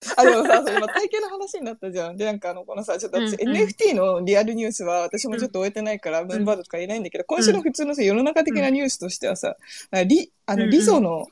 あ、でもさ、今体型の話になったじゃん。で、なんかあの、このさ、ちょっと私、うんうん。NFT のリアルニュースは私もちょっと終えてないから、ムーンバードとか言えないんだけど、今週の普通のさ、世の中的なニュースとしてはさ、リ、あの、うんうん。リゾの、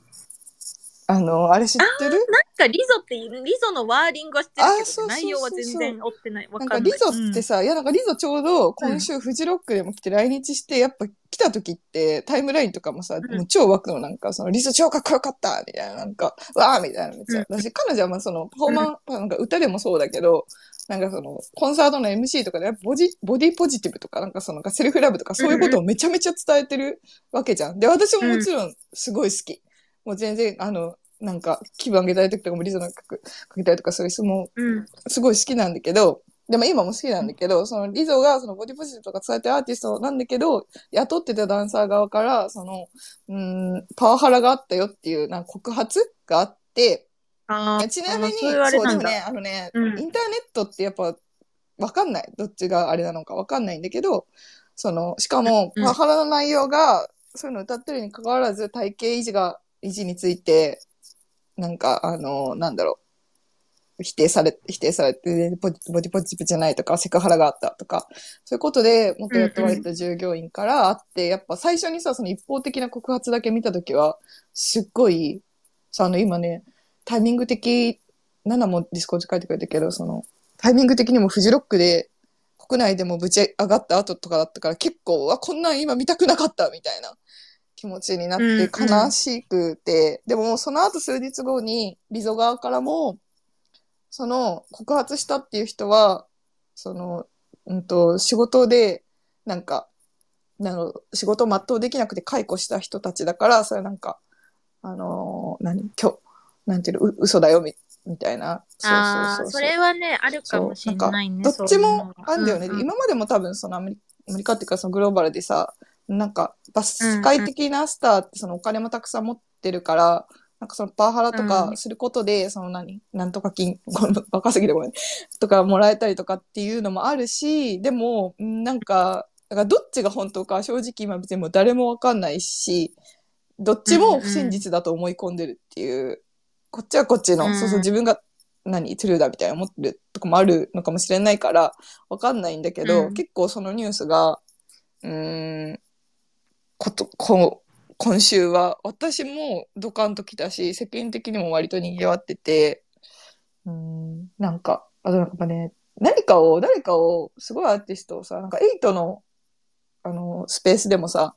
あの、あれ知ってる？なんかリゾってリゾのワーリングは知ってるけど、あそうそうそう内容は全然追ってない。わなんかんない。かリゾってさ、いやなんかリゾちょうど今週フジロックでも来て来日して、やっぱ来た時ってタイムラインとかもさ、んもう超湧くのなんかそのリゾ超かっこよかったみたいな、なんか、わーみたいなめっちゃ。私彼女はまあそのパフォーマンス、なんか歌でもそうだけど、なんかそのコンサートの MC とかでやっぱボジボディポジティブとかなんかそのセルフラブとかそういうことをめちゃめちゃ伝えてるわけじゃん。で、私ももちろんすごい好き。もう全然あの、なんか気分上げたい時とかもリゾの曲かけたりとかそういう、もううん。すごい好きなんだけど、でも今も好きなんだけど、そのリゾがそのボディポジティブとか伝えてるアーティストなんだけど、雇ってたダンサー側から、その、うーん、パワハラがあったよっていうなんか告発があって、あーちなみに、あそういう。でもね、あのね、うんインターネットってやっぱわかんない。どっちがあれなのかわかんないんだけど、その、しかも、うんパワハラの内容が、そういうの歌ってるに関わらず、体型維持が、維持について、なんか、あの、なんだろう。否定され、否定されて、ボディボディポジティブじゃないとか、セクハラがあったとか、そういうことで、元雇われた従業員からあって、やっぱ最初にさ、その一方的な告発だけ見たときは、すっごい、さ、あの、今ね、タイミング的、ナナもディスコード書いてくれたけど、その、タイミング的にもフジロックで、国内でもぶち上がった後とかだったから、結構、わ、こんなん今見たくなかった、みたいな気持ちになってうんうん悲しくて、でももうその後数日後に、リゾ側からも、その告発したっていう人は、その、うんと、仕事で、なんか、なの、仕事を全うできなくて解雇した人たちだから、それなんか、あのー何、今日、なんていうの、う嘘だよ、みみたいな。そうそうそうそれはね、あるかもしれないね。どっちもはあるんだよね。うんうん今までも多分そのアメリアメリカっていうかそのグローバルでさ、なんか、バスうんうん。世界的なスターってそのお金もたくさん持ってるから、なんかそのパワハラとうん。かすることで、その何、なんとか金、バカすぎてごめん、とかもらえたりとかっていうのもあるし、でも、んなんか、だからどっちが本当か正直今別にもう誰もわかんないし、どっちも不真実だと思い込んでるっていう、こっちはこっちの、うん。そうそう自分が何、トゥルーだみたいな思ってるとこもあるのかもしれないから、わかんないんだけど、うん。結構そのニュースが、うーん、こと、こ今週は私もドカンと来たし、世間的にも割と賑わってて、うん、なんか、あとなんかね、何かを、誰かを、すごいアーティストをさ、なんかエイトの、あの、スペースでもさ、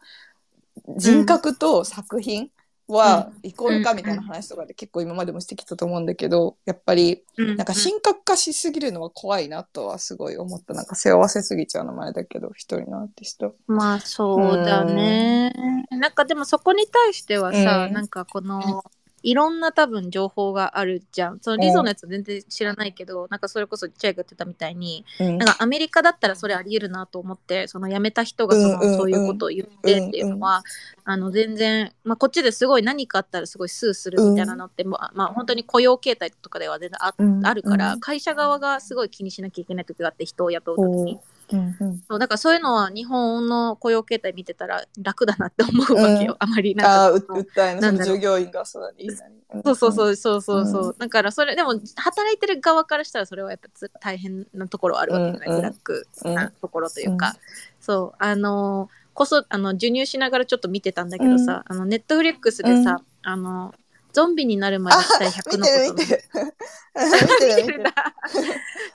人格と作品はイコールかみたいな話とかで結構今までもしてきたと思うんだけど、やっぱり、うんなんか神格化しすぎるのは怖いなとはすごい思った。なんか背負わせすぎちゃうのもあれだけど、一人のアーティスト。まあそうだね。なんかでもそこに対してはさ、うんなんかこの、いろんな多分情報があるじゃん。そのリゾのやつ全然知らないけど、なんかそれこそチャイが言ってたみたいに、うん。なんかアメリカだったらそれあり得るなと思って、その辞めた人がその、うんうんうん。そういうことを言ってっていうのは、あの全然、まあこっちですごい何かあったらすごいスーするみたいなのって、まあまあ本当に雇用形態とかでは全然あ,、うん。あるから、うん会社側がすごい気にしなきゃいけない時があって、人を雇う時に。う。んうんそうだからそういうのは日本の雇用形態見てたら楽だなって思うわけよ、うん。あまりああ、うなんかこう訴えの従業員がそうだね。いそうそうそうそうそうそう、うん。だからそれでも働いてる側からしたらそれはやっぱつ大変なところはあるわけじゃない、うんうん。ブラックうんなところというか、そう。あのこそあの授乳しながらちょっと見てたんだけどさ、あのネットフリックスでさ、あのゾンビになるまでしたい100のこと見てる見てる。見てる 見てる。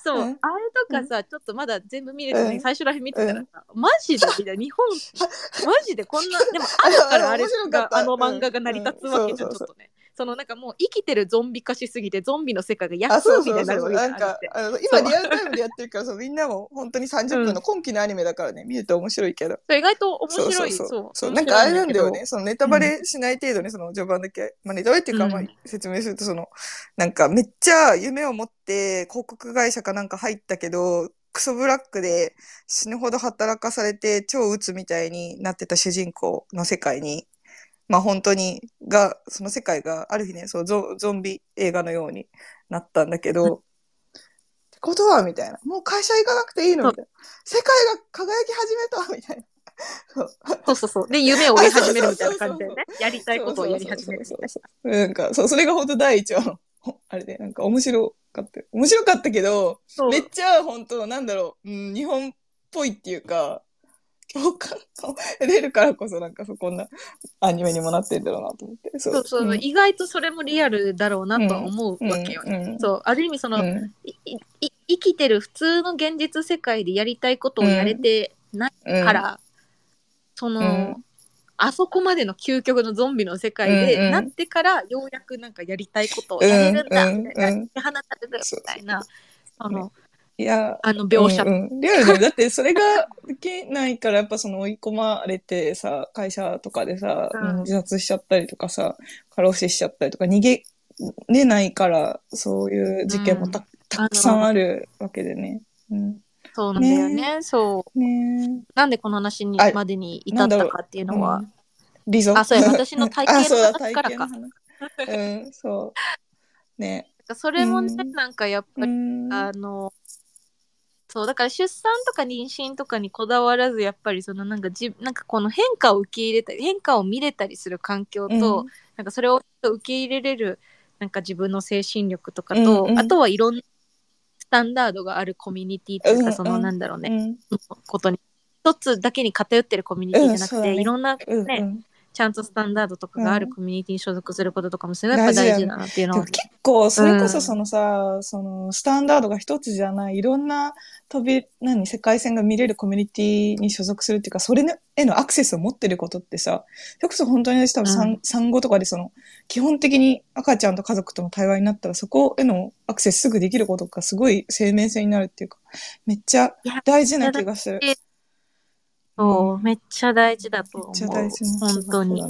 そう、うんあれとかさ、ちょっとまだ全部見れてない、うん。最初らへん見てたらさ、マジでみたい。な、日本、マジでこんな、でもあるからあれが、あの漫画が成り立つわけじゃん、うん。うんちょっとね。そのなんかもう生きてるゾンビ化しすぎて、ゾンビの世界がヤあ、フーみたいなるわけじゃなんんかあの今リアルタイムでやってるから、そうみんなも本当に30分の今期のアニメだからね、見ると面白いけど。意外と面白い。そうそう。そう。面白なんかあれなんだよね。そのネタバレしない程度にその序盤だけ、まあネタバレっていうか、うん。まあ説明するとその、なんかめっちゃ夢を持って広告会社かなんか入ったけど、クソブラックで死ぬほど働かされて超鬱みたいになってた主人公の世界に、まあ本当に、が、その世界がある日ね、そうゾゾンビ映画のようになったんだけど、ってことはみたいな。もう会社行かなくていいのみたいな。世界が輝き始めたみたいな。そうそうそう。で、夢を追い始めるみたいな感じでね。やりたいことをやり始めるな。んか、そう、それが本当第一話の、あれで、なんか面白かった。面白かったけど、めっちゃ本当なんだろう、うん、日本っぽいっていうか、共感を得れるからこそなんかそこんなアニメにもなってんだろうなと思って。そそうそう、ん。意外とそれもリアルだろうなとは思うわけよね。うんうんそう、ある意味その、生きてる普通の現実世界でやりたいことをやれてないうん。から、その、うん。あそこまでの究極のゾンビの世界うんうでん。なってから、ようやくなんかやりたいことをやれるんだ、うんみたいな、うん解き放たれるみたいな、あの、いや、あの描写。うんうんリアルだよ。だってそれができないからやっぱその追い込まれてさ、会社とかでさ、うん自殺しちゃったりとかさ、過労死しちゃったりとか逃げれないから、そういう事件もた,、たくさんあるわけでね。うん、そうなんだよね。そう。ねなんでこの話にあまでに至ったかっていうのは、リゾあそうや私の体型の 話からかうん、そう。ね。それもね、うんなんかやっぱり、うん。あの、そう、だから出産とか妊娠とかにこだわらず、やっぱりそのなんかじ、なんかこの変化を受け入れたり、変化を見れたりする環境と、うん。なんかそれを受け入れれる、なんか自分の精神力とかと、うんうん。あとはいろんなスタンダードがあるコミュニティというか、うんそのうんなんだろうね、うん。ことに、一つだけに偏ってるコミュニティじゃなくて、うんね。いろんなね、うんうんちゃんとスタンダードとかがあるうんコミュニティに所属することとかもすごいやっぱ大事だなっていうのは。でも結構、それこうんそそのさ、そのスタンダードが一つじゃない、いろんな飛び、何、世界線が見れるコミュニティに所属するっていうか、それへのアクセスを持ってることってさ、それこそ本当に多分産,、うん産後とかでその、基本的に赤ちゃんと家族との対話になったら、そこへのアクセスすぐできることがすごい生命線になるっていうか、めっちゃ大事な気がする。そう、めっちゃ大事だと思う。めっちゃ大事な本当に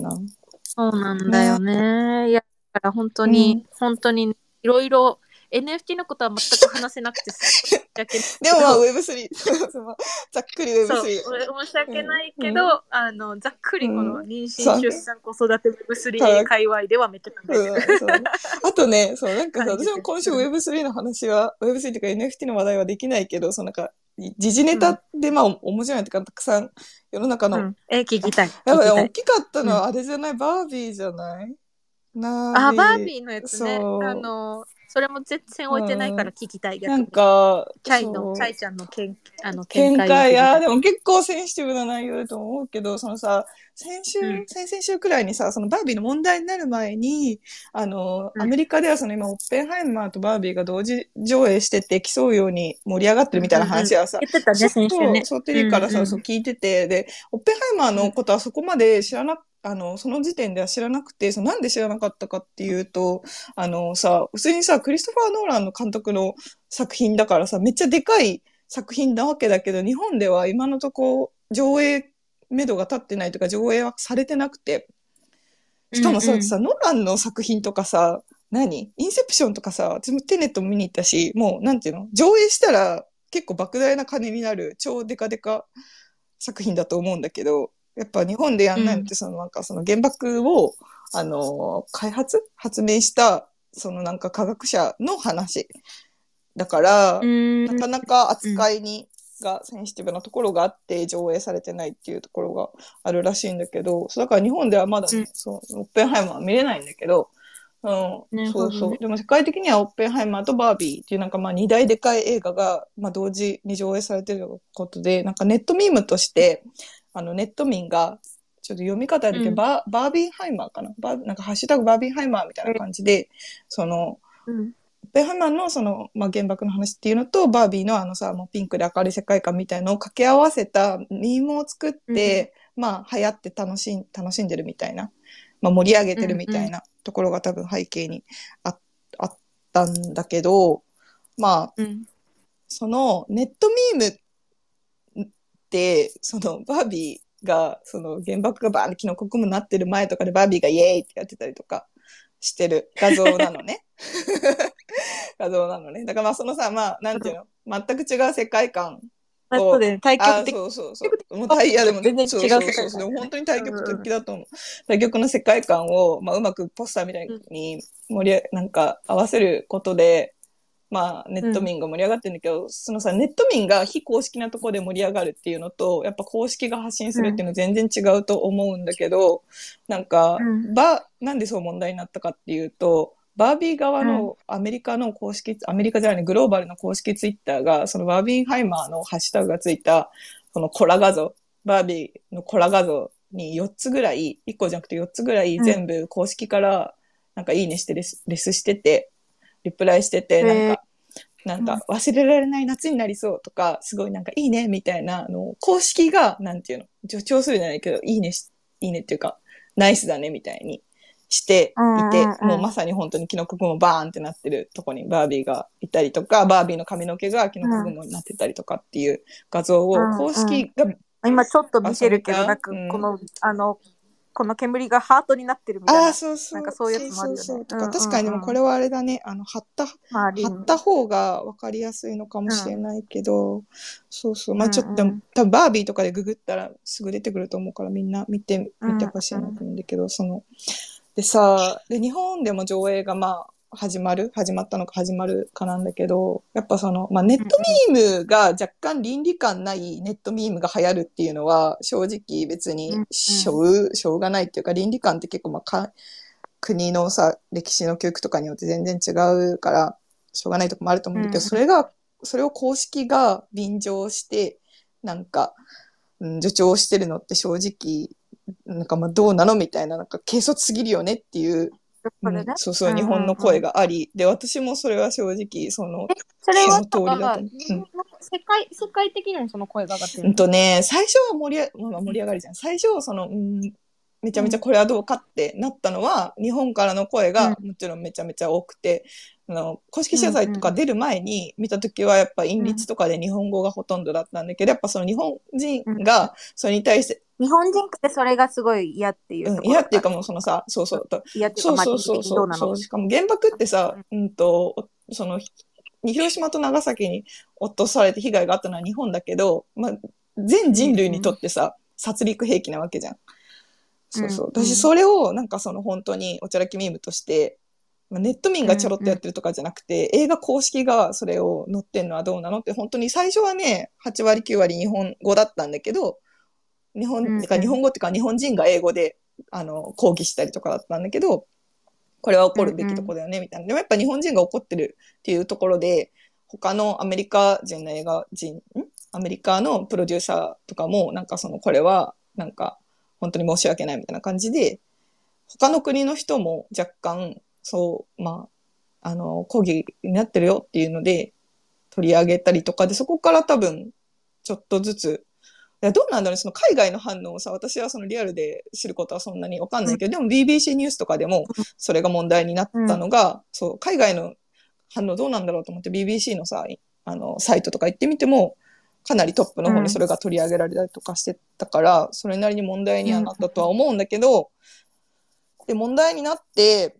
そう。だな。んだよね。いや、だから本当に、うん本当に、いろいろ、NFT のことは全く話せなくてすごい申し訳ない。けど。でもまあ Web3、そのざっくり Web3。そう、俺申し訳ないけど、うん。あの、ざっくりこのうん妊娠、出産、子育て Web3 界隈ではめっちゃ考えてる。あとね、そう、なんか私も今週 Web3 の話は、Web3 っていうか NFT の話題はできないけど、そのなんか、時事ネタでまあ面白いなっていうか、たくさん世の中の、うん。え、聞きたい。やっぱ大きかったのはあれじゃない、バービーじゃない？なあ、バービーのやつね。あの、それも全然置いてないから聞きたい。逆に。なんか、チャイの、チャイちゃんのけんあの見見解や、でも結構センシティブな内容だと思うけど、そのさ、先週、うん。先々週くらいにさ、そのバービーの問題になる前に、あの、うん。アメリカではその今、オッペンハイマーとバービーが同時上映してて競うように盛り上がってるみたいな話はさ、言ってたね、ちょっ先週ね。と、。そう、テレビからさ、うんうん。そう聞いてて、で、オッペンハイマーのことはそこまで知らな、あの、その時点では知らなくて、そのなんで知らなかったかっていうと、あのさ、普通にさ、クリストファー・ノーランの監督の作品だからさ、めっちゃでかい作品なわけだけど、日本では今のとこ上映目処が立ってないとか、上映はされてなくて、しかもさ、うんうん。さ、ノーランの作品とかさ、何？インセプションとかさ、私もテネットも見に行ったし、もう、なんていうの？上映したら結構莫大な金になる超デカデカ作品だと思うんだけど、やっぱ日本でやんないのって、そのなんかその原爆を、あの、開発発明した、そのなんか科学者の話。だから、うんなかなか扱いに、がセンシティブなところがあって上映されてないっていうところがあるらしいんだけど、そうだから日本ではまだね、うんそう、オッペンハイマーは見れないんだけど、うん、ねそうそう。でも世界的にはオッペンハイマーとバービーっていうなんかまあ二大でかい映画が、まあ同時に上映されてることで、なんかネットミームとして、あのネット民が、ちょっと読み方だけど、うん。バーバービーハイマーかな？バーなんかハッシュタグバービーハイマーみたいな感じで、その、うん。オッペンハイマーのその、まあ、原爆の話っていうのと、バービーのあのさ、もうピンクで明るい世界観みたいのを掛け合わせたミームを作って、まあ流行って楽しん、楽しんでるみたいな、まあ盛り上げてるみたいなところが多分背景にああったんだけど、まあ、うん。そのネットミームって、そのバービーが、その原爆がバーンってキノコ雲になってる前とかでバービーがイエーイってやってたりとかしてる画像なのね。画像なのね。だからまあそのさ、まあなんていうの、全く違う世界観あそうだよね、対的。そうそうそう。もう対いやでも全然違うそう世界観そう本当に対極的だと思う。対極の世界観を、まあ、うまくポスターみたいに盛り上なんか合わせることで、まあ、ネット民が盛り上がってるんだけど、そのさ、ネット民が非公式なところで盛り上がるっていうのと、やっぱ公式が発信するっていうのは全然違うと思うんだけど、なんか、うん。ば、なんでそう問題になったかっていうと、バービー側のアメリカの公式、アメリカじゃないね、グローバルの公式ツイッターが、そのバービーハイマーのハッシュタグがついた、そのコラ画像、バービーのコラ画像に4つぐらい、1個じゃなくて4つぐらい全部公式からなんかいいねしてレスレスしてて、リプライしてて、なんか、なんか忘れられない夏になりそうとか、すごいなんかいいねみたいな、あの、公式が、なんていうの、助長するじゃないけど、いいねし、いいねっていうか、ナイスだねみたいにしていて、もうまさに本当にキノコ雲バーンってなってるとこにバービーがいたりとか、バービーの髪の毛がキノコ雲になってたりとかっていう画像をうん。公式が、今ちょっと見てるけど、なんかうんこの、あの、この煙がハートになってるみたいな。ああ、そうそう。なんかそういうやつもあるよねそうそうそうとか、うんうんうん確かにでもこれはあれだね、あの、貼った、貼った方が分かりやすいのかもしれないけど、そうそう。まあちょっと、うんうん多分バービーとかでググったらすぐ出てくると思うからみんな見て、見てほしいなと思うんだけど、その、でさ、で、日本でも上映がまあ、始まる？始まったのか始まるかなんだけど、やっぱその、まあネットミームが若干倫理観ないネットミームが流行るっていうのは、正直別にしょう、しょうがないっていうか、倫理観って結構まあか、国のさ、歴史の教育とかによって全然違うから、しょうがないとこもあると思うんだけど、うん。それが、それを公式が便乗して、なんか、うん、助長してるのって正直、なんかまあどうなのみたいな、なんか軽率すぎるよねっていう、ねうん。そうそう、日本の声があり、で、私もそれは正直、その、それはその通りだと。思う世界、世界的にもその声が上がってるうんとね、最初は盛り盛り上がりじゃん。最初、その、うん、めちゃめちゃこれはどうかってなったのは、日本からの声がもちろんめちゃめちゃ多くて、あの、公式謝罪とか出る前に見たときはやっぱ韻律とかで日本語がほとんどだったんだけど、やっぱその日本人がそれに対して、日本人ってそれがすごい嫌っていううん、嫌っていうかもうそのさ、そうそう、と嫌っていうか、そうまあ、そうそうそう。しかも原爆ってさ、うん。と、その、広島と長崎に落とされて被害があったのは日本だけど、まあ、全人類にとってさ、殺戮兵器なわけじゃん。そうそう。うんうん。私、それをなんかその本当におちゃらきミームとして、まあ、ネット民がちょろっとやってるとかじゃなくて、映画公式がそれを載ってんのはどうなのって、本当に最初はね、8割9割日本語だったんだけど、日本、うんうん。日本語っていうか日本人が英語で、あの、抗議したりとかだったんだけど、これは怒るべきとこだよね、みたいな。でもやっぱ日本人が怒ってるっていうところで、他のアメリカ人の映画人、ん？アメリカのプロデューサーとかも、なんかその、これは、なんか、本当に申し訳ないみたいな感じで、他の国の人も若干、そう、まあ、あの、抗議になってるよっていうので、取り上げたりとかで、そこから多分、ちょっとずつ、いや、どうなんだろうね、その海外の反応をさ、私はそのリアルで知ることはそんなにわかんないけど、でも BBC ニュースとかでも、それが問題になったのが、そう、海外の反応どうなんだろうと思って BBC のさ、あの、サイトとか行ってみても、かなりトップの方にそれが取り上げられたりとかしてたから、それなりに問題にはなったとは思うんだけど、で、問題になって、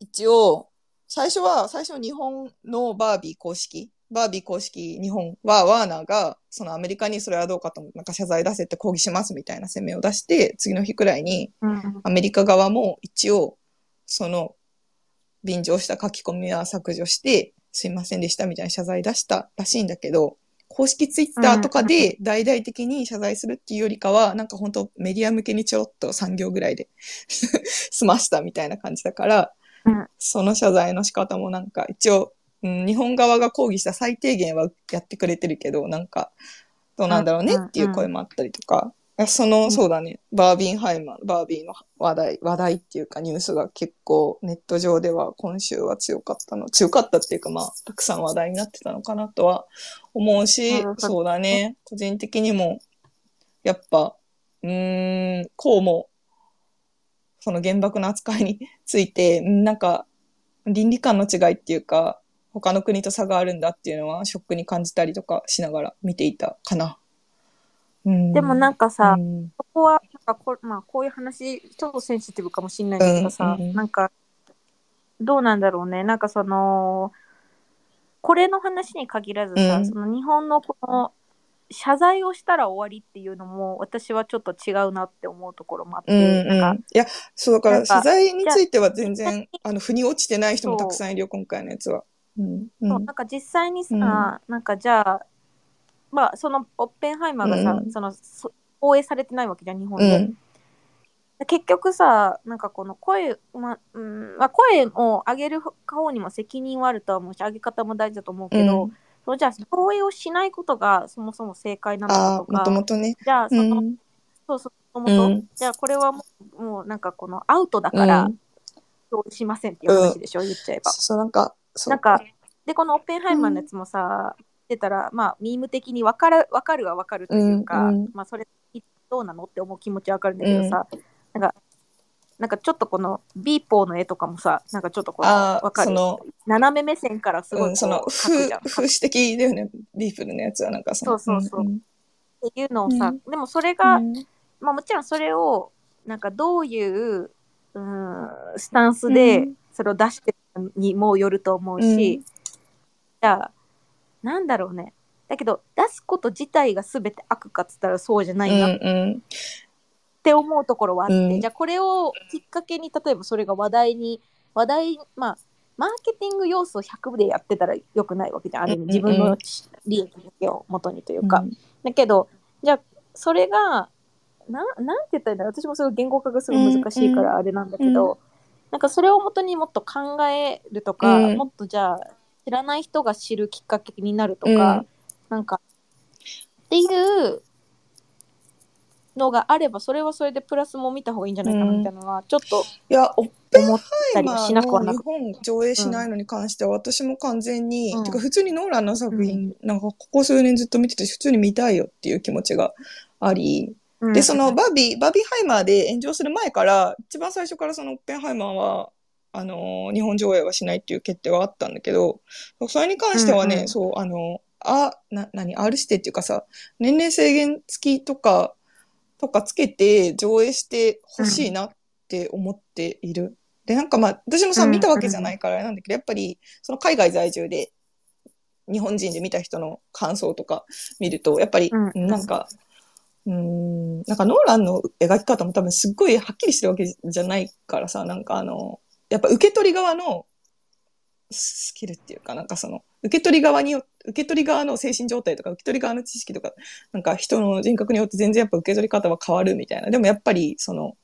一応、最初は、最初日本のバービー公式、バービー公式日本はワーナーが、そのアメリカにそれはどうかと、なんか謝罪出せって抗議しますみたいな声明を出して、次の日くらいにうん。アメリカ側も一応、その便乗した書き込みは削除して、すいませんでしたみたいな謝罪出したらしいんだけど、公式ツイッターとかで大々的に謝罪するっていうよりかは、なんか本当メディア向けにちょろっと3行ぐらいで 済ましたみたいな感じだから、うん。その謝罪の仕方もなんか一応、うん、日本側が抗議した最低限はやってくれてるけど、なんか、どうなんだろうねっていう声もあったりとか、いやその、そうだね、バービンハイマー、バービーの話題、話題っていうかニュースが結構ネット上では今週は強かったの、強かったっていうかまあ、たくさん話題になってたのかなとは思うしそうだね、個人的にも、やっぱ、うーん、こうも、その原爆の扱いに ついて、うんなんか、倫理観の違いっていうか、他の国と差があるんだっていうのはショックに感じたりとかしながら見ていたかな。うん、でもなんかさ、うん。ここは、なんかこ,、まあ、こういう話、ちょっとセンシティブかもしれないけどさ、うんうん。なんか、どうなんだろうね。なんかその、これの話に限らずさ、うんその日本のこの、謝罪をしたら終わりっていうのも、私はちょっと違うなって思うところもあって、うんうん。いや、そうだから謝罪については全然、あの、腑に落ちてない人もたくさんいるよ、今回のやつは。うん。うそうんなんか実際にさ、うんなんかじゃあ、まあ、そのオッペンハイマーがさ、うんそのそ放映されてないわけじゃん、日本で。うん。結局さ、なんかこの声、まうんまあ、声を上げる方にも責任はあるとは思うし、上げ方も大事だと思うけど、うんそうじゃあ、放映をしないことがそもそも正解なのあかとあ、もとか、もとね。じゃあ、その、うん。そうそう、もともと、うんじゃあこれはもう、もうなんかこのアウトだからうん、そうしませんっていう話でしょ、言っちゃえば。そう、なんか。なんか、で、このオッペンハイマーのやつもさ、出たら、まあ、ミーム的に分かる、分かるは分かるというか、うんうんまあ、それ、どうなのって思う気持ちは分かるんだけどさ、なんか、なんかちょっとこのビープルの絵とかもさ、なんかちょっとこの、ああ、分かる？その、斜め目線からすごいこう、うん、その、描く風刺的だよね。ビープルのやつは、なんかその。そうそうそうんんっていうのをさ、うんでもそれが、うんまあもちろんそれを、なんかどういう、うん、スタンスでうんそれを出してるにもよると思うし、うんじゃあ、なんだろうね。だけど、出すこと自体が全て悪かっつったらそうじゃないなっうんて思うところはあって、うん。じゃあこれをきっかけに、例えばそれが話題に、話題、まあ、マーケティング要素100でやってたらよくないわけじゃん。ある意味、うん自分の利益だけを元にといううん。か。だけど、じゃあ、それが、ななんて言ったらいいんだろう。私もすごい言語化がすごい難しいからあれなんだけど、うなんかそれをもとにもっと考えるとか、うん。もっとじゃあ、知らない人が知るきっかけになるとか、うん。なんか、っていうのがあれば、それはそれでプラスも見た方がいいんじゃないかなみたいなのは、ちょっといや、オッペン思ったりは日本上映しないのに関しては、私も完全に、うん。てか普通にノーランの作品、なんかここ数年ずっと見てて、普通に見たいよっていう気持ちがあり、うん。で、そのバービー、バービーハイマーで炎上する前から、一番最初からそのオッペンハイマーは、あのー日本上映はしないっていう決定はあったんだけど、それに関してはね、うん。うんそう、あの、あ、な、何、R 指定っていうかさ、年齢制限付きとか、とかつけて上映してほしいなって思っている。で、なんかまあ、私もさ、うん見たわけじゃないからあれなんだけど、やっぱり、その海外在住で、日本人で見た人の感想とか見ると、やっぱり、うんなんか、うーん、なんかノーランの描き方も多分すっごいはっきりしてるわけじゃないからさ、なんかあの、やっぱ受け取り側のスキルっていうか、なんかその、受け取り側によ、受け取り側の精神状態とか、受け取り側の知識とか、なんか人の人格によって全然やっぱ受け取り方は変わるみたいな。でもやっぱり、その、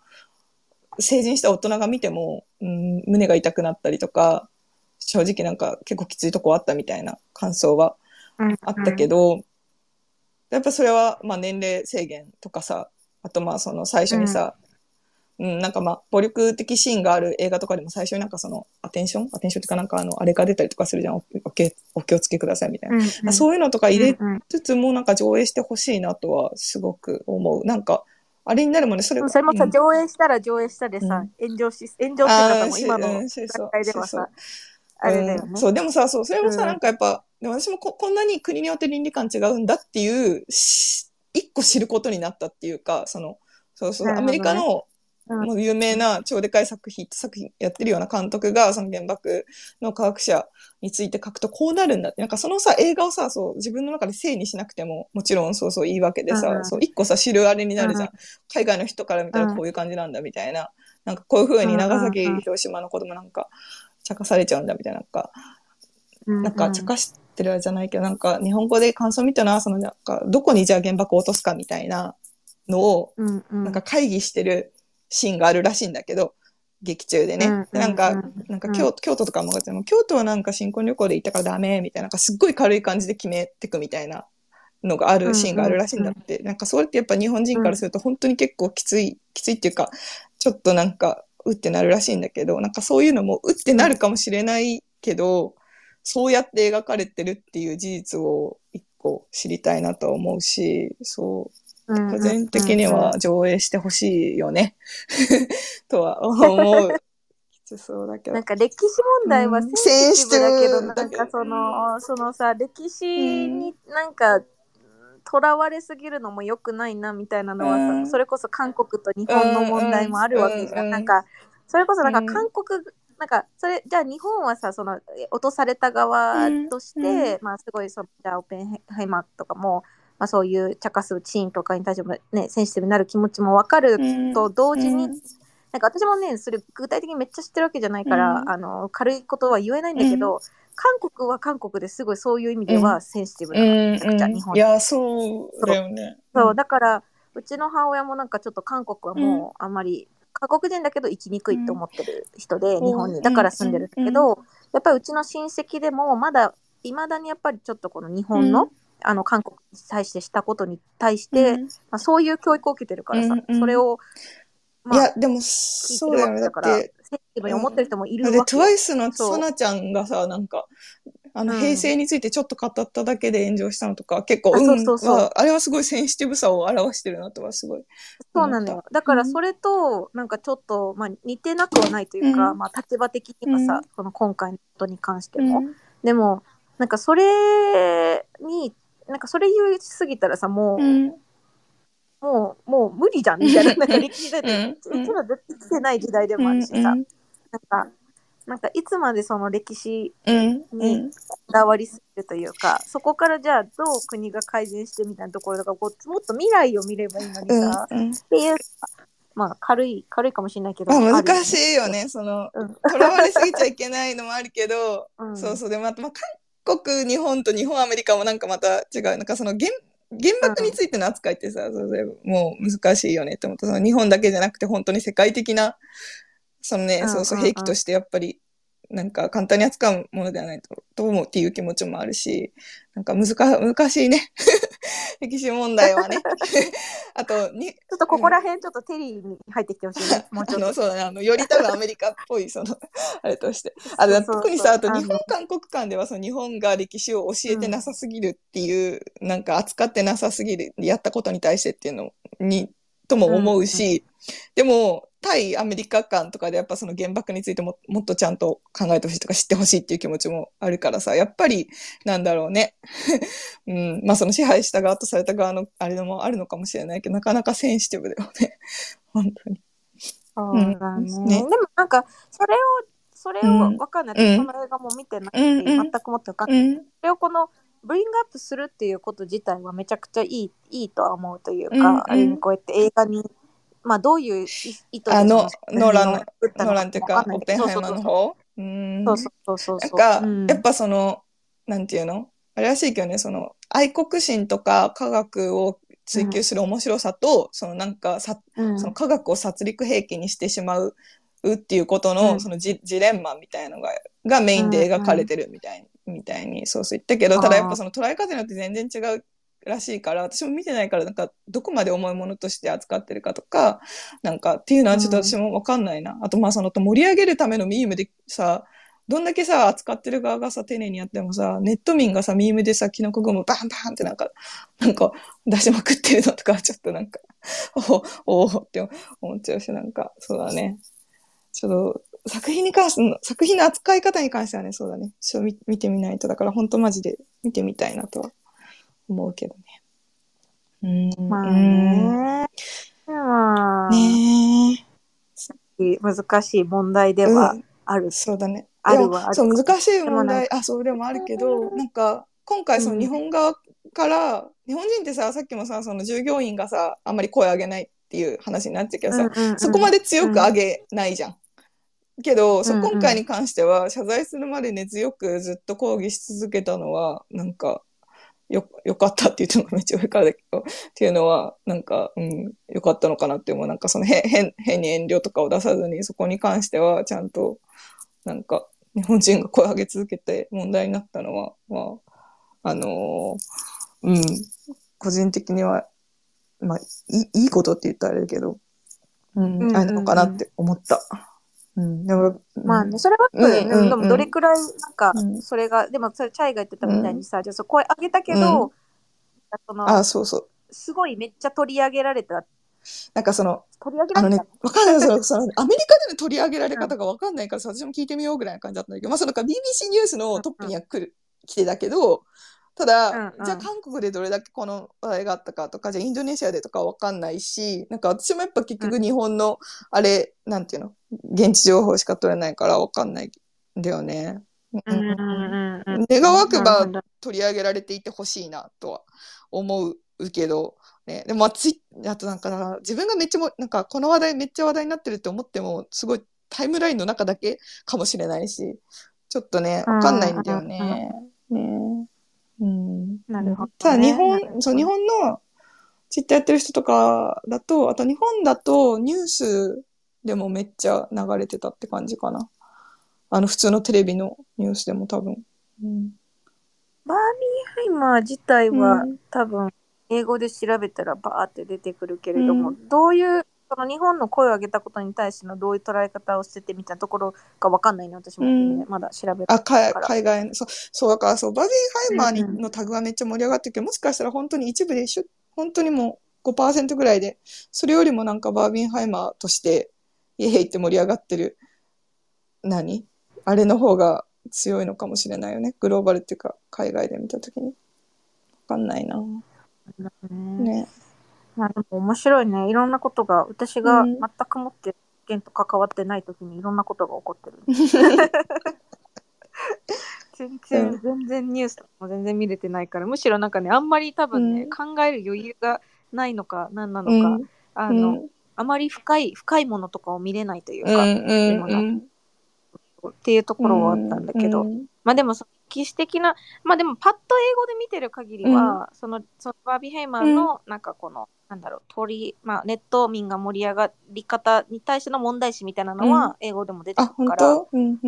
成人した大人が見ても、うん、胸が痛くなったりとか、正直なんか結構きついとこあったみたいな感想はあったけど、ど、やっぱそれは、まあ年齢制限とかさ、あとまあその最初にさ、うん、なんかまあ暴力的シーンがある映画とかでも最初になんかそのアテンション？アテンションっていうかなんかあの、あれが出たりとかするじゃん。おお気お気をつけくださいみたいな。うん。うんそういうのとか入れうんうんつつもなんか上映してほしいなとはすごく思う。なんか、あれになるもんね、それそれもさ、うん。上映したら上映したでさ、炎上し、炎上して方も今の段階ではさ、あれだよね。うん。そう、でもさ、そう、それもさ、うん。なんかやっぱ、でも私もここんなに国によって倫理観違うんだっていう、し一個知ることになったっていうか、その、そうそう、アメリカの、うんもう有名な超でかい作品、作品やってるような監督が、その原爆の科学者について書くとこうなるんだって、なんかそのさ、映画をさ、そう、自分の中で整にしなくても、もちろんそうそういいわけでさ、そう、一個さ、知るあれになるじゃん。うん海外の人から見たらこういう感じなんだみたいな。なんかこういう風に長崎、広島の子供なんか、茶化されちゃうんだみたいな、なんか、うん。なんか茶化してるじゃないけど、なんか日本語で感想見たな、そのなんか、どこにじゃあ原爆を落とすかみたいなのを、なんか会議してるシーンがあるらしいんだけど、劇中でね。うんでなんか、うんなんか京,、京都とかも、でも京都はなんか新婚旅行で行ったからダメ、みたいな、なんかすっごい軽い感じで決めてくみたいなのがあるシーンがあるらしいんだって。なんかそれってやっぱ日本人からすると本当に結構きつい、きついっていうか、ちょっとなんか、うってなるらしいんだけど、なんかそういうのもうってなるかもしれないけど、そうやって描かれてるっていう事実を一個知りたいなとは思うし、そう、うん個人的には上映してほしいよね。とは思う。きつそうだけど。なん。か歴史問題はうん。センシティブだけど、なんかその、そのさ、歴史になんか、とらわれすぎるのも良くないなみたいなのはさ、うん。それこそ韓国と日本の問題もあるわけじゃん。なんか、それこそなんかうん。韓国、なんか、それ、じゃあ日本はさ、その、え落とされた側として、うん。まあすごい、その、じゃあオペンハイマーとかも、まあそういう茶化すシーンとかに対してもね、センシティブになる気持ちもわかると同時に、うん。なんか私もね、それ具体的にめっちゃ知ってるわけじゃないから、うん。あの軽いことは言えないんだけど、韓国は韓国ですごいそういう意味ではセンシティブな、うんめちゃくちゃ日本。いや、そうだよね。そうだからうちの母親もなんかちょっと韓国はもうあんまり韓国人だけど生きにくいと思ってる人で、うん。日本に。だから住んでるんだけど、やっぱりうちの親戚でも、まだ、いまだにやっぱりちょっとこの日本の、うんあの、韓国に対してしたことに対して、うんまあ、そういう教育を受けてるからさ、うんうんそれを、まあ、いや、でも、そうだよね。だっわけだから、センて、シティブに思ってる人もいるで、わけよ。TWICE のそうサナちゃんがさ、なんか、あの、うん平成についてちょっと語っただけで炎上したのとか、結構、あうんそうそうそうはあれはすごいセンシティブさを表してるなとはすごい。そうなのよ。だからそれと、なんかちょっと、まあ似てなくはないというか、うんまあ立場的にはさ、うんその今回のことに関しても。うんでも、なんかそれに、なんかそれ言いすぎたらさ、もう、うん。もう、もう無理じゃんみたいな、なんか歴史だって、うちら絶対来てない時代でもあるしさ、うんなんか、なんかいつまでその歴史にん。こだわりすぎるというか、そこからじゃあどう国が改善してみたいなところとか、こうもっと未来を見ればいいのにさ、うん。っていう、まあ軽い、軽いかもしれないけど。難しいよ。ね。その、うん。とらわれすぎちゃいけないのもあるけど、うんそうそう。でもまあ、韓国、日本と日本、アメリカもなんかまた違う。なんかその原、原爆についての扱いってさ、そうそうもう難しいよねって思った。その日本だけじゃなくて本当に世界的な、そのね、うんそうそう、兵器としてやっぱり、なんか簡単に扱うものではないと、と思うっていう気持ちもあるし、なんか難難しいね。歴史問題はね。あと、に、ちょっとここら辺ちょっとテリーに入ってきてほしいね。もうちょっあの、と。そうだね。あの、より多分アメリカっぽい、その、あれとして。あの、特にさ、あと日本、韓国間では、その日本が歴史を教えてなさすぎるっていう、なんか扱ってなさすぎる、やったことに対してっていうのに、とも思うし、でも、対アメリカ間とかでやっぱその原爆についてももっとちゃんと考えてほしいとか知ってほしいっていう気持ちもあるからさ、やっぱり、なんだろうね。うん、まあその支配した側とされた側のあれもあるのかもしれないけど、なかなかセンシティブだよね。本当に。そうだね。うんねでもなんか、それを、それをうんわかんない。うんその映画も見てないし、うんうん全くもってわかんない。うん。それをこの、ブリングアップするっていうこと自体はめちゃくちゃいい、いいとは思うというか、うんうん。ある意味こうやって映画に、まあどういう意意図であのそノーランノーランっていうか、オッペンハイマーの方？うん。そうそうそうそう。なんか、うん。やっぱその、なんていうの？あれらしいけどね、その、愛国心とか科学を追求する面白さと、そのなんかさ、うん。その科学を殺戮兵器にしてしまうっていうことの、うん。そのジジレンマみたいなのが、がメインで描かれてるみたいに、みたいに、そうそう言ったけど、ただやっぱその捉え方によって全然違うらしいから、私も見てないから、なんか、どこまで重いものとして扱ってるかとか、なんか、っていうのはちょっと私もわかんないな。あと、まあ、その、盛り上げるためのミームでさ、どんだけさ、扱ってる側がさ、丁寧にやってもさ、ネット民がさ、ミームでさ、キノコ雲バンバンってなんか、なんか、出しまくってるのとか、ちょっとなんか、おおおって思っちゃうし、なんか、そうだね。ちょっと、作品に関しての、作品の扱い方に関してはね、そうだね。ちょ見見てみないと、だから本当マジで見てみたいなとは思うけどね。うん。まあうんね。まあ、ね難しい問題でえ。はうんある。そうだね。あるはあるそう、難しい問題、あ、そうでもあるけど、なんか、今回その日本側から、日本人ってさ、さっきもさ、その従業員がさ、あんまり声上げないっていう話になっちゃうけどさ、そこまで。で強く上げないじゃん。けど、そううんうん今回に関しては、謝罪するまで根強くずっと抗議し続けたのは、なんか、よ、よかったって言ってもめっちゃ上からだけど、っていうのは、なんか、うん、よかったのかなって思う。なんかその変、変、変に遠慮とかを出さずに、そこに関しては、ちゃんと、なんか、日本人が声を上げ続けて問題になったのは、まあ、あのーうん、個人的には、まあ、いい、いいことって言ったらあれだけど、うん、うんうんうんあれなのかなって思った。うん、でも、まあね、それはそうんうんうん。でもどれくらい、なんかう、ん。それが、でもそれ、チャイが言ってたみたいにさ、じゃあそう声上げたけど、うん。そのあ、そうそう。すごいめっちゃ取り上げられた。なんかその、取り上げあのねられた。、わかんない。その、その、アメリカでの取り上げられ方がわかんないからさ、私も聞いてみようぐらいな感じだったんだけど、まあそのか BBC ニュースのトップには来る、来てたけど、ただ、うんうん。じゃあ韓国でどれだけこの話題があったかとか、じゃあインドネシアでとかわかんないし、なんか私もやっぱ結局日本の、あれ、なんていうの、現地情報しか取れないからわかんないんだよね。うんうんうんうん。うん。願わくば取り上げられていてほしいなとは思うけど、ね、でもまあツイあとなんかな自分がめっちゃもなんかこの話題めっちゃ話題になってるって思ってもすごいタイムラインの中だけかもしれないしちょっとねわかんないんだよね。ねうん、なるほどねただ日本そう日本のツイッターやってる人とかだとあと日本だとニュースでもめっちゃ流れてたって感じかな。あの、普通のテレビのニュースでも多分。うん。バービーハイマー自体は、うん多分英語で調べたらバーって出てくるけれども、うどういうその日本の声を上げたことに対してのどういう捉え方をしててみたいなところがわかんないね私も、うんねまだ調べあ、海外の、そう、そうだからそう、バービーハイマーにうんうんのタグはめっちゃ盛り上がってるけど、もしかしたら本当に一部でしょ、本当にもう5%ぐらいで、それよりもなんかバービーハイマーとして、イエーイって盛り上がってる、何？あれの方が強いのかもしれないよね。グローバルっていうか、海外で見たときに。わかんないな。ねね。まあでも面白いねいろんなことが私がうん全くもって事件と関わってない時にいろんなことが起こってる、全然、うん全然ニュースとかも全然見れてないからむしろなんかねあんまり多分ね、うん考える余裕がないのか何なのか、うん。あの、うん。あまり深い深いものとかを見れないといううん。か、うん。うん。っていうところはあったんだけど、うんまあでも歴史的なまあでもパッと英語で見てる限りは、そのそのバービー・ヘイマーのなんかこの、なんだろう鳥、まあ、ネット民が盛り上がり方に対しての問題視みたいなのうん。は英語でも出てくるから、当？うん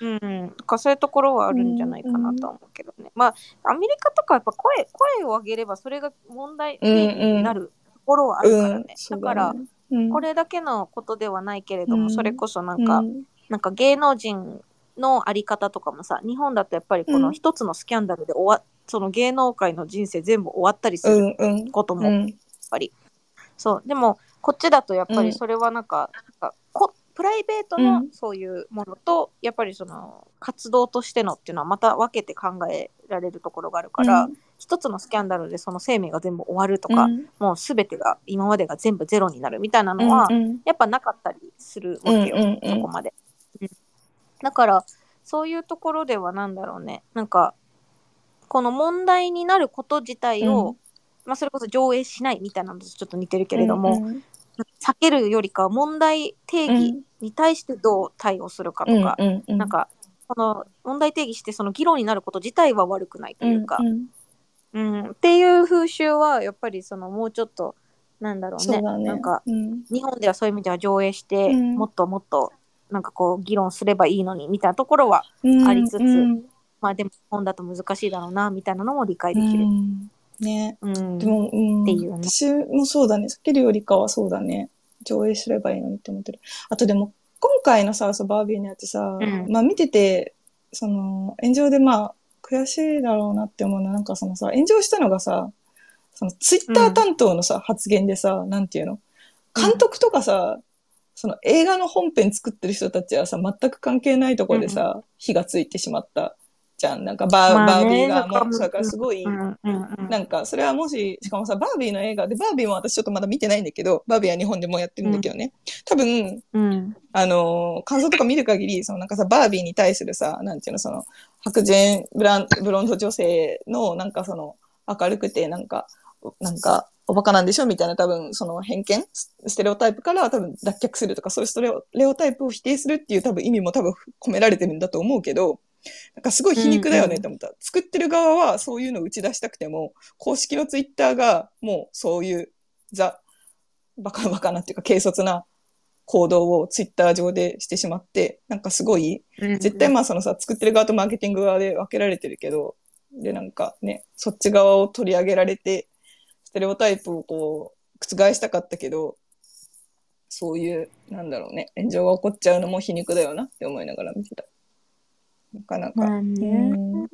うん。かそういうところはあるんじゃないかなとは思うけどね、まあアメリカとかやっぱ声声を上げればそれが問題になるところはあるからね、だから、うん、これだけのことではないけれども、うん。それこそなんか、うん。なんか芸能人のあり方とかもさ日本だとやっぱりこうん。の一つのスキャンダルで終わ、その芸能界の人生全部終わったりすうる。こともやっうん。ぱり、そうでもこっちだとやっぱうん。りそれはなんか,、なんかこプライベートのうん。そういうものと、やっぱりその活動としてのっていうのはまた分けて考えられるところがあるから、うん。一つのスキャンダルでその生命が全部終わるとか、うん。もう全てが今までが全部ゼロになるみたいなのは、うんやっぱなかったりするわけよ、そこまで、うんだからそういうところではなんだろうね。なんかこの問題になること自体を、うん。まあ、それこそ上映しないみたいなのとちょっと似てるけれども、うん避けるよりかは問題定義に対してどう対応するかとか、うんうんなんかこの問題定義してその議論になること自体は悪くないというか、うんうん。っていう風習はやっぱりそのもうちょっとなんだろうね。ね。なんかうん。日本ではそういう意味では上映して、うん。もっともっとなんかこう議論すればいいのにみたいなところはうんありつつうんまあでも日本だと難しいだろうなみたいなのも理解うできる。んね。うんでも、うんっていうね私もそうだね。避けるよりかはそうだね。上映すればいいのにって思ってる。あとでも、今回のさ、そうバービーのやつさ、うんまあ見てて、その、炎上でまあ、悔しいだろうなって思うのは、なんかそのさ、炎上したのがさ、そのツイッター担当のさ、発言でさ、なんていうの？監督とかさ、その映画の本編作ってる人たちはさ、全く関係ないところでさ、火がついてしまったじゃん。なんかバー,、まあバービねーがもう、だからすごい、うんうんうんなんか、それはもし、しかもさ、バービーの映画で、バービーも私ちょっとまだ見てないんだけど、バービーは日本でもやってるんだけどね。多分、うんあのー感想とか見る限り、そのなんかさ、バービーに対するさ、なんていうの、その、白人ブラン、ブロンド女性の、なんかその、明るくて、なんか、なんか、おバカなんでしょみたいな多分、その偏見スステレオタイプから多分脱却するとか、そういうステレオレオタイプを否定するっていう多分意味も多分込められてるんだと思うけど、なんかすごい皮肉だよねって思った。作ってる側はそういうのを打ち出したくても、公式のツイッターがもうそういうザ、バカバカなっていうか軽率な行動をツイッター上でしてしまって、なんかすごい、うん絶対まあそのさ、作ってる側とマーケティング側で分けられてるけど、でなんかね、そっち側を取り上げられて、ステレオタイプをこう、覆したかったけど、そういう、なんだろうね、炎上が起こっちゃうのも皮肉だよなって思いながら見てた。なかなか。まあねうん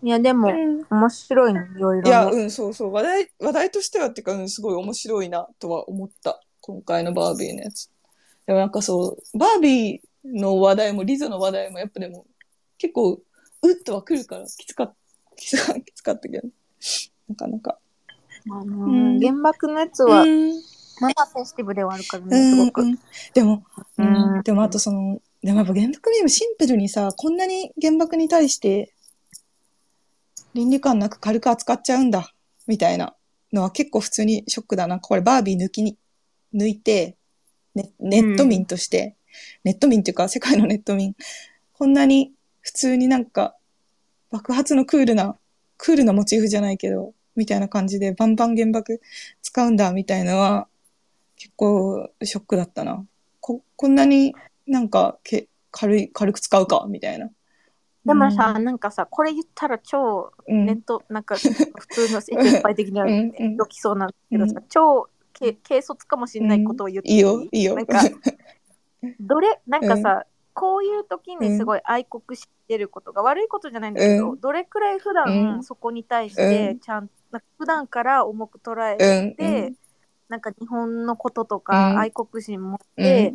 いやでもうん面白いねいろいろいや、ねうん、そうそう。話題、話題としてはっていうか、うん、すごい面白いなとは思った。今回のバービーのやつ。でもなんかそう、バービーの話題もリゾの話題もやっぱでも、結構、うっとは来るから、きつかった、きつかきつかったけど、なかなか。あのうん。原爆のやつは、うん。まあセンシティブではあるからうねすごく、んうん。でも、ううん。ん、でもあとその、でもやっぱ原爆にもシンプルにさ、こんなに原爆に対して倫理観なく軽く扱っちゃうんだ、みたいなのは結構普通にショックだな。これバービー抜きに、抜いて、ね、ネット民として、ネット民っていうか世界のネット民、こんなに普通になんか爆発のクールな、クールなモチーフじゃないけど、みたいな感じでバンバン原爆使うんだ、みたいのは結構ショックだったな。こ、こんなになんかけ軽い、軽く使うか、みたいな。でもさ、なんかさ、これ言ったら超うん、ネット、なんか普通の先輩的にはうんうん。どきそうなんだけどさ、う超け軽率かもしれないことを言っていいよ、いいよ。なんかどれ、なんかさ、こういう時にすごい愛国してることが悪いことじゃないんだけど、うん。どれくらい普う段ん。そこに対しうん。てちゃん、なんか普段から重く捉えうん、て、うん。なんか日本のこととうかん。愛国心持っうん。て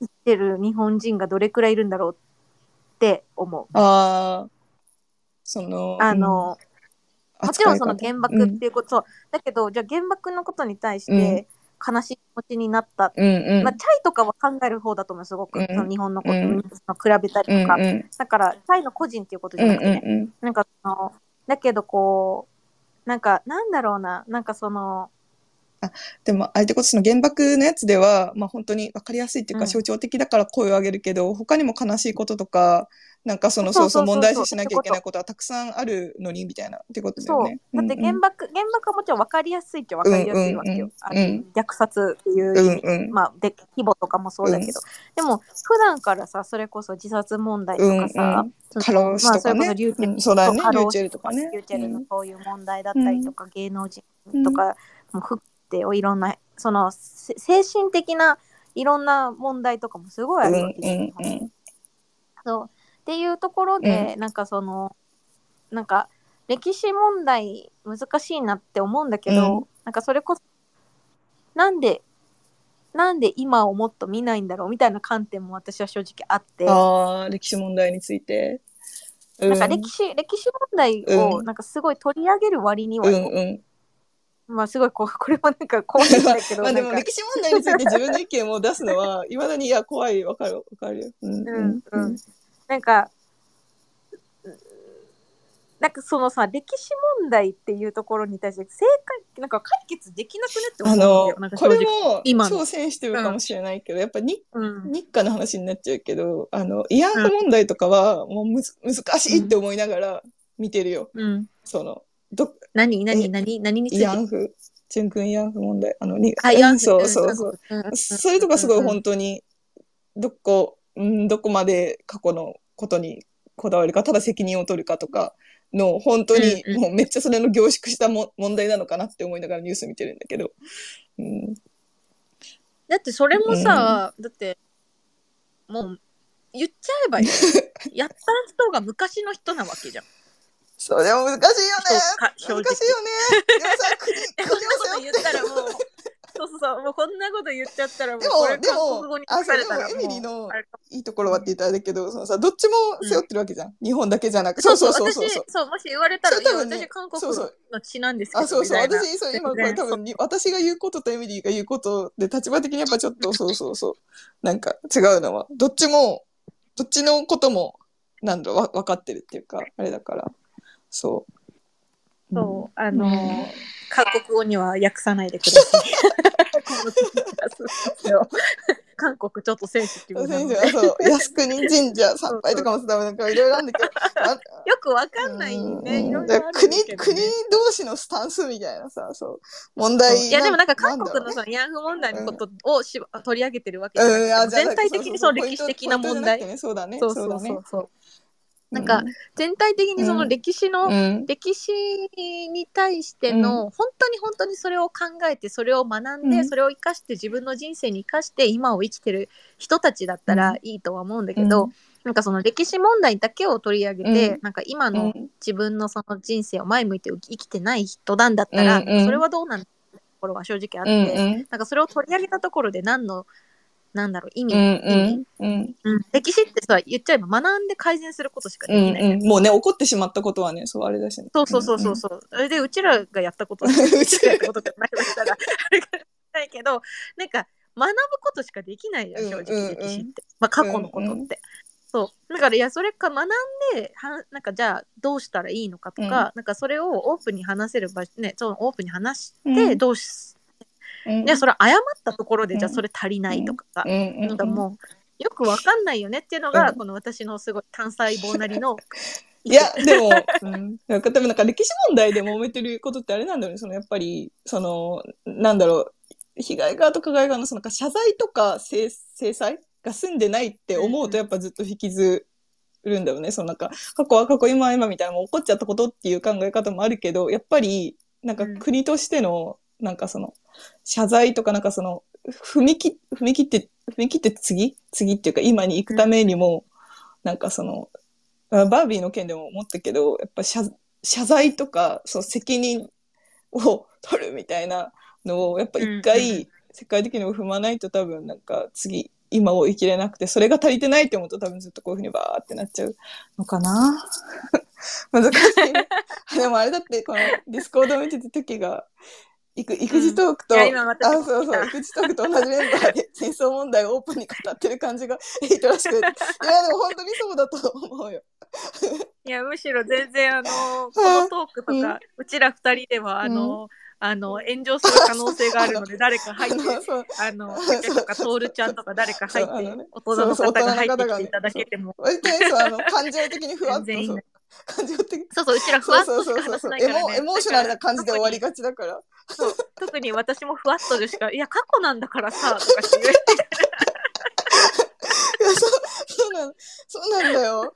生きてる日本人がどれくらいいるんだろうって思う。ああ、その、あの、うん、もちろんその原爆っていうこと、そうだけど、じゃあ原爆のことに対して悲しい気持ちになった。うん、うん、まあ、チャイとかは考える方だと思う、すごく。うん。その日本のことう比べたりうん、とか。うん、だから、チャイの個人っていうことじうん、ゃなくてね。うん、なんかその、だけどこう、なんか、なんだろうな、なんかその、でも、相手ことその原爆のやつでは、まあ本当に分かりやすいっていうかうん。象徴的だから声を上げるけど、他にも悲しいこととか、なんかその、そううそう問題視しなきゃいけないことはたくさんあるのに、みたいな、ってことだそう。よね。だって原爆、原爆はもちろん分かりやすいっちゃ分かりやすいわけよ。うんうんうん。虐殺っていううんうん。まあ、で規模とかもそうだけど、でも普段からさそれこそ自殺問題とかさ、その過労死とかね。まあ、それこそリューチェル、うんそうだね。リューチェルとかね。リューチェルのそういう問題だったりとか、芸能人とかも含めていろんなそのせ精神的ないろんな問題とかもすごいあるわけですよ、うんうんうん。そうっていうところで、なんかそのなんか歴史問題難しいなって思うんだけど、うんなんかそれこそなんでなんで今をもっと見ないんだろうみたいな観点も私は正直あって、ああ、歴史問題について。うなんか歴史歴史問題をうん。なんかすごい取り上げる割には、うんうん。まあすごいこうこれもなんか怖いんだけど まあでも歴史問題について自分の意見を出すのは、いまだにいや怖い、わかる、わかるよ。うんうん。うんなんか、うんなんかそのさ、歴史問題っていうところに対して正解、なんか解決できなくねって思あうんだこれ。も今の超センシティブかもしれないけど、やっぱ日うん。日韓の話になっちゃうけど、あの、慰安婦問題とかは、もうむず難しいって思いながら見てるよ。うん。その、ど、何何え何何につい慰て安婦、純君慰安婦問題。あの、にあ、慰安婦そうそうそう。うんうんうんそれとかすごいうん本当に、どこ、うん、どこまで過去のことにこだわるか、ただ責任を取るかとかの、本当にうんうん。もうめっちゃそれの凝縮したも問題なのかなって思いながらニュース見てるんだけど。うん、だってそれもさ、だって、もう、言っちゃえばいい。やった人が昔の人なわけじゃん。それも難しいよね。難しいよね。でもさ、んなことを背負っ言ってたらもう、そうそうそう、もうこんなこと言っちゃったらもう、でもこれでも韓国語に書かれたらあそうでもエミリーもうのいいところはって言ったらだけど、そのさ、どっちも背負ってるわけじゃん。日本だけじゃなくて。そうそうそうそうそう私、そう、もし言われたら、ね私韓国そうそうの血なんですけど、あ、そうそう。みたいな私、そう、今これ多分に、私が言うこととエミリーが言うことで、立場的にやっぱちょっと、そうそうそう。なんか違うのは、どっちも、どっちのことも、なんだろう、わ分かってるっていうか、あれだから、そう。そう、あうんのー、韓国語には訳さないでください。韓国ちょっとセンシティうはそう、靖国神社参拝とかもさ、なんかいろいろあるんだけど、あよくわかんないね。うん。ね。国、国同士のスタンスみたいなさ、そう、問題いやでもなんか韓国のそのヤンフ問題のことをし取り上げてるわけじゃなくて、じゃあ全体的にその歴史的な問題。そうだね。そうそうそうそう。なんか全体的にその歴史の、うん、歴史に対しての、本当に本当にそれを考えてそれを学んで、うん。それを生かして自分の人生に生かして今を生きてる人たちだったらいいとは思うんだけど、うん。なんかその歴史問題だけを取り上げて、うん。なんか今のうん。自分のその人生を前向いて生きてない人なんだったら、うんうん。それはどうなんだってところは正直あっうんて、なんかそれを取り上げたところで何のなんだろう意味、うんうんうん。うん。歴史ってさ言っちゃえば学んで改善することしかでうんきない。じゃんうん。もうね怒ってしまったことはねそうあれだしね。そうそうそうそうそう。それで、うちらがやったこと、うちらがやったことって前だったら、あれかもしれないけど、なんか、学ぶことしかできないじゃん、正うんうん直、うん。歴史って。まあ、過去のことって。そう。だから、いや、それか学んで、はなんか、じゃあ、どうしたらいいのかとか、なんか、それをオープンに話せる場所、ね、そのオープンに話しうて、ん。どうし、うんじゃあ、それ謝ったところで、うん。じゃあ、それ足りないとかさ、うん。うん。なんかもう、よくわかんないよねっていうのが、うん。この私のすごい単細胞なりの いや、でも、うん、なん。か多分なんか歴史問題で揉めてることってあれなんだよね。そのやっぱり、その、なんだろう、被害側と加害側のそのなんか謝罪とか制制裁が済んでないって思ううんとやっぱずっと引きずるんだよね。そのなんか過去は過去今は今みたいなもう起こっちゃったことっていう考え方もあるけど、やっぱりなんかうん。国としてのなんかその謝罪とかなんかその踏み切踏み切って踏み切って次？次っていうか今に行くためにも、なんかそのあバービーの件でも思ったけどやっぱ謝謝罪とかそう責任を取るみたいなのをやっぱ一回世界的にも踏まないと多分なんか次今を生きれなくてそれが足りてないって思うと多分ずっとこういうふうにバーってなっちゃうのかな。難しい。ね でもあれだってこのディスコードを見てた時が育育児トークと、あそうそう育児トークと同じメンバーで戦争問題をオープンに語ってる感じがいいとらしくて。いやでも本当にそうだと思うよ。いや、むしろ全然、あの、このトークとうん。か、うちら二人では、あの、あの、炎上する可能性があるので、誰か入って、あのとか、トールちゃんとか誰か入って大人の方が入ってきていただけても、割とね。そう あの感情的にふわっと感情的そうそう、うちらふわっとしか話せないからね。エモーショナルな感じで終わりががちだから。そう特に私もふわっとでしか、いや、過去なんだからさ、とかって言えいや、そう、そうなの。そうなんだよ。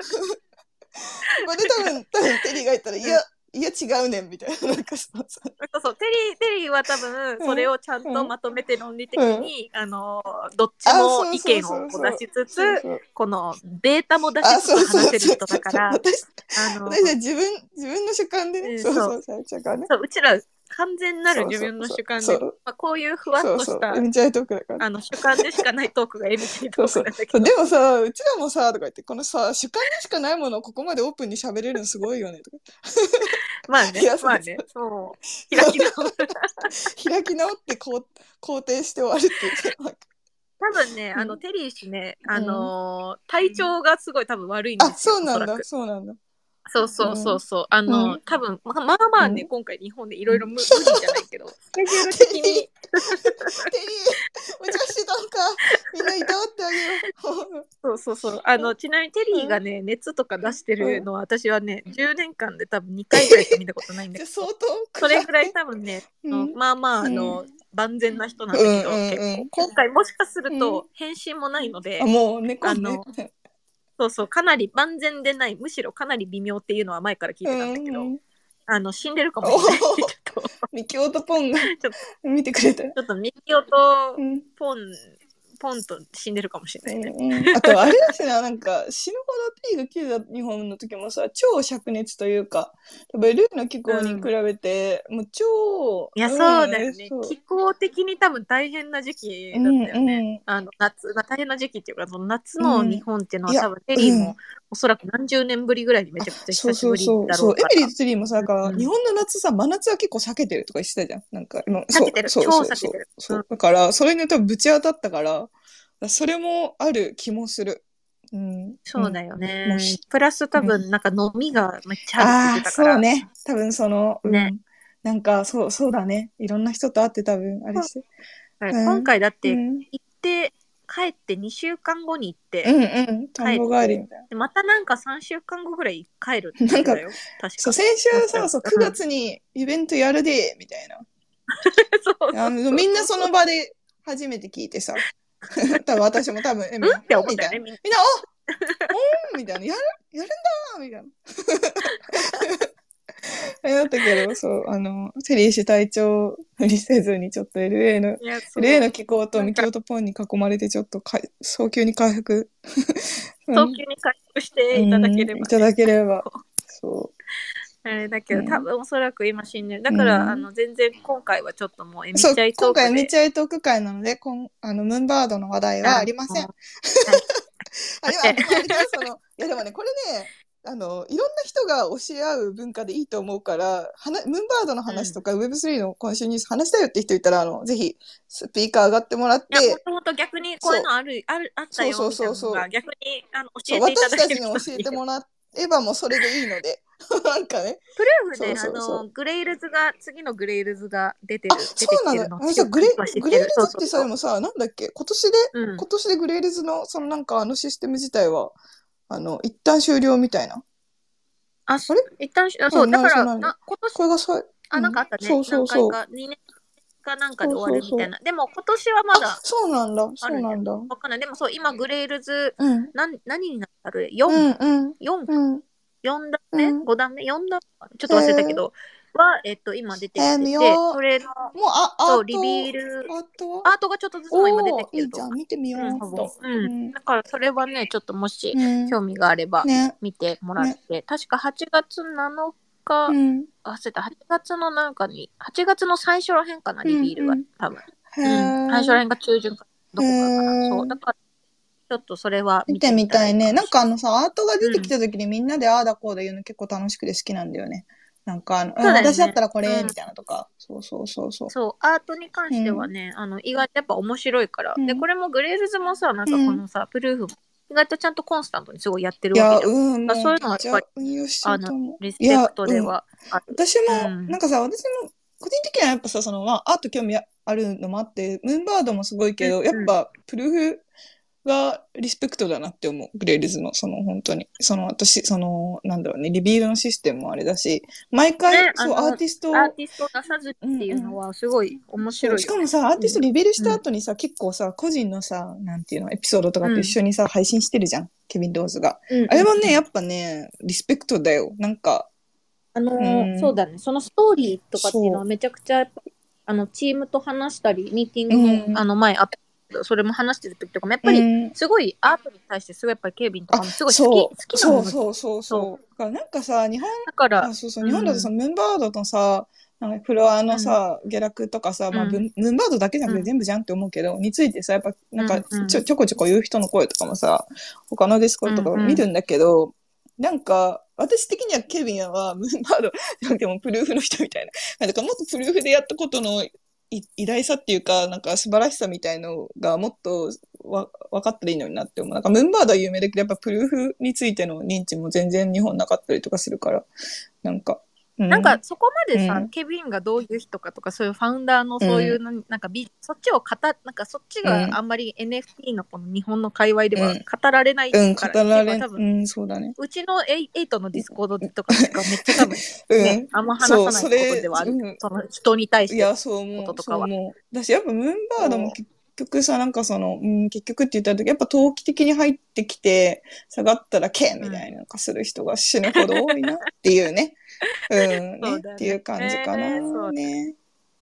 これで多分、多分テリーが言ったら、いや、いや違うねん、みたいな。なんかそうそうそうそう、テリー、テリーは多分、それをちゃんとまとめて論理的に、あの、どっちも意見を出しつつ、このデータも出あ、しつつ話せる人だから、私、あの、私は自分、自分の主観でね。そううちら完全なる自分の主観で、まあ、こういうふわっとした、。あの主観でしかないトークが MT トークなんだけど。でもさ、うちらもさ、とか言って、このさ、主観でしかないものをここまでオープンに喋れるのすごいよね、とか。まあねまあね、そう。開き直る。開き直ってこう肯定して終わるって多分ね、あの、うんテリー氏ね、あのー体調がすごい多分悪いんですあ、よ。そうなんだ、そうなんだ。そうそうそうそう。あの、うん。多分ままあまあね、うん。今回日本でいろいろ無無理じゃないけど、スケジュール的に、テリー、無茶してたんか。みんないたわってあげよう。そうそうそう。あの、ちなみにテリーがね、熱とか出してるのは、私はね、10年間で多分2回ぐらいしか見たことないんだじゃけど、あ相当それぐらい多分ね、うん。あのまあまあ、あの、万全な人なんだけど、うんうんうん結構。今回もしかすると、返信もないので、あ、もう猫ね。あのそうそう、かなり万全でない、むしろかなり微妙っていうのは前から聞いてたんだけど、うんあの、死んでるかもしれない。ちょおっと、ち ミキオとポンがちょっ見てくれた。ょっとミキオとうんポン、ポンと死んでるかもしれないね。うんあとあれだしな、なんか死ぬほどティーが切れた日本の時もさ、超灼熱というか、多分ルーの気候に比べて、もう超、いや、んそうだよねそう。気候的に多分大変な時期だったうんよね。うんあの夏、まあ、大変な時期っていうか、その夏の日本っていうのは、多分テリーうんもおそらく何十年ぶりぐらいにめちゃくちゃそうそ久しぶりうそう。そうう、だろから。エミリーとテリーもさ、だから、うん日本の夏さ、真夏は結構避けてるとか言ってたじゃん。なんか、今避けてるそうそう超避けてるそうそうだから、それに多分ぶち当たったから、それもある気もする。うん。そうだよ。よね。プラス多分なんか飲みがめっちゃあああ、るってたから。そうね。多分その、うんねなんか、そう、そうだね。いろんな人と会って多分、あれして。はいうん今回だってうん、行って、帰って2週間後に行って、うんうん。田んぼ帰りみたいな。でまたなんか3週間後ぐらい帰るって言ってたよ。確かそう、先週さ、そう、うん9月にイベントやるで、みたいな。そうあのみんなその場で初めて聞いてさ。多分私も多分、え、みんなうん？みたいな。みんなおおんみたいな。やる、やるんだみたいな。だったけど、そう、あの、テリー氏隊長無理せずにちょっと LA の、LA の気候とミキオとポンに囲まれてちょっとかい早急に回復。早急に回復していただければ、うんいただければ。そあれだけど、うん多分おそらく今死んでる。だから、うんあの、全然今回はちょっともうエう。そう、ミチャイトー今回クで。めちゃいトーク会なので、こんあの、ムーンバードの話題はありません。あれは、あれはその、いやでもね、これね、あの、いろんな人が教え合う文化でいいと思うから、はなムーンバードの話とか、Web3 の今週ニュース話したいよって人いたら、あの、ぜひ、スピーカー上がってもらって、いや、もともと逆にこういうのある、ある、あったよそうみたいなそうそうそうのが逆にあのそう、教えていた私たちに教えてもらえばもうそれでいいので、なんかね、プルーフね、そうそうそう。あの、グレイルズが、次のグレイルズが出てる、あ、そうなの。のあれさ、グレ、グレールズってさ、そうそうでもさ、なんだっけ、今年で、うん。今年でグレールズの、そのなんかあのシステム自体は、あの、一旦終了みたいな。あ、それ？一旦し、あそう、うんだから、今年、これがさ、あ、なんかあったね。そうそうそう。何回か、2年日なんかで終わるみたいな。でも今年はまだあ、そうなんだ。そうなんだ。わかんない。でもそう、今グレールズ、うん。なん何になったるう ?4、んうん。4、うん。4段目、うん ?5 段目 ?4 段目ちょっと忘れたけど、は、えっと、今出てきえーてて、それの、もう、あ、そう、アート。リビール、アートはアートがちょっとずつも今出ておきてるとーいいじゃん。見てみようん、う。ほぼ。う。うんんだからそれはね、ちょっともしうん興味があればね。見てもらって、確か8月7日、うん。忘れた、8月のなんかに、8月の最初らへんかな、リビールは、うんうん多分。へうん。最初らへーんか中旬か、どこかかへな。ーそう。だから、ちょっとそれは見てみたいね。なんかあのさ、アートが出てきた、た時にみんなでああだこうだ言うの結構楽しくて好きなんだよね。なんかあの、ね私だったらこれ、うんみたいなとか。そうそうそうそう。そう、アートに関してはね、あの、意外とやっぱ面白いから。うんで、これもグレールズもさ、なんかこのさ、プルーフも、意外とちゃんとコンスタントにすごいやってるいや、わけじゃん。うん、もうそういうのはやっぱりめっちゃ運用しちゃうと思う。リスペクトではある。私も、うんなんかさ、私も、個人的にはやっぱさ、その、まあ、アート興味あるのもあって、ムーンバードもすごいけど、うんやっぱ、プルーフがリスペクトだなって思う。グレールズの、その、本当に。その、私、その、なんだろうね、リビールのシステムもあれだし、毎回、そう、ねあのアーティストをアーティストを出さずっていうのはすごい面白いよね、しかもさ、アーティストリビールした後にさ、結構さ、個人のさ、なんていうの、エピソードとかと一緒にさ、配信してるじゃん。ケビン・ローズが。うんあれはね、やっぱね、リスペクトだよ。なんか、あのうんそうだね、そのストーリーとかっていうのはそうめちゃくちゃあのチームと話したり、ミーティングも、うんあの前あったそれも話してる時とかも、やっぱりうんすごいアートに対してすごいやっぱりケイビンとかもすごい好きそう。好きなものそうそうそうそう。なんかさ、日本、だからあ、そうそう、日本だとさ、ムーンバードとさ、なんかフロアのさ、下落とかさ、まあ、ムーンバードだけじゃなくうんて全部じゃんって思うけど、についてさ、やっぱ、なんかうんうんちょ、ちょこちょこ言う人の声とかもさ、他のディスコとかも見るんだけど、なんか、私的にはケビンはムーンバードじゃなくてもプルーフの人みたいな。なんかもっとプルーフでやったことのい偉大さっていうか、なんか素晴らしさみたいのがもっとわ分かったらいいのになって思う。なんかムーンバードは有名だけど、やっぱプルーフについての認知も全然日本なかったりとかするから、なんか。うなんかそこまでさ、うんケビンがどういう人かとかそういうファウンダーのそういうの、なんかビそっちを語なんかそっちうんがあんまり NFT のこの日本の界隈ではうん語られないうん、か語ら、られ多分、うん、そうだね。うちのエイトのディスコードとかしかめっちゃ多分、うん。ね、あんま話さないことではある。うんその人に対して。いや、そう思う。こととかは。だし、やっぱムーンバードも結局さ、なんかその、うん、結局って言った時、やっぱ投機的に入ってきて、下がったらけみたいな、なんかする人が死ぬほど多いなっていうね。うん、ねっていう感じかな。ね。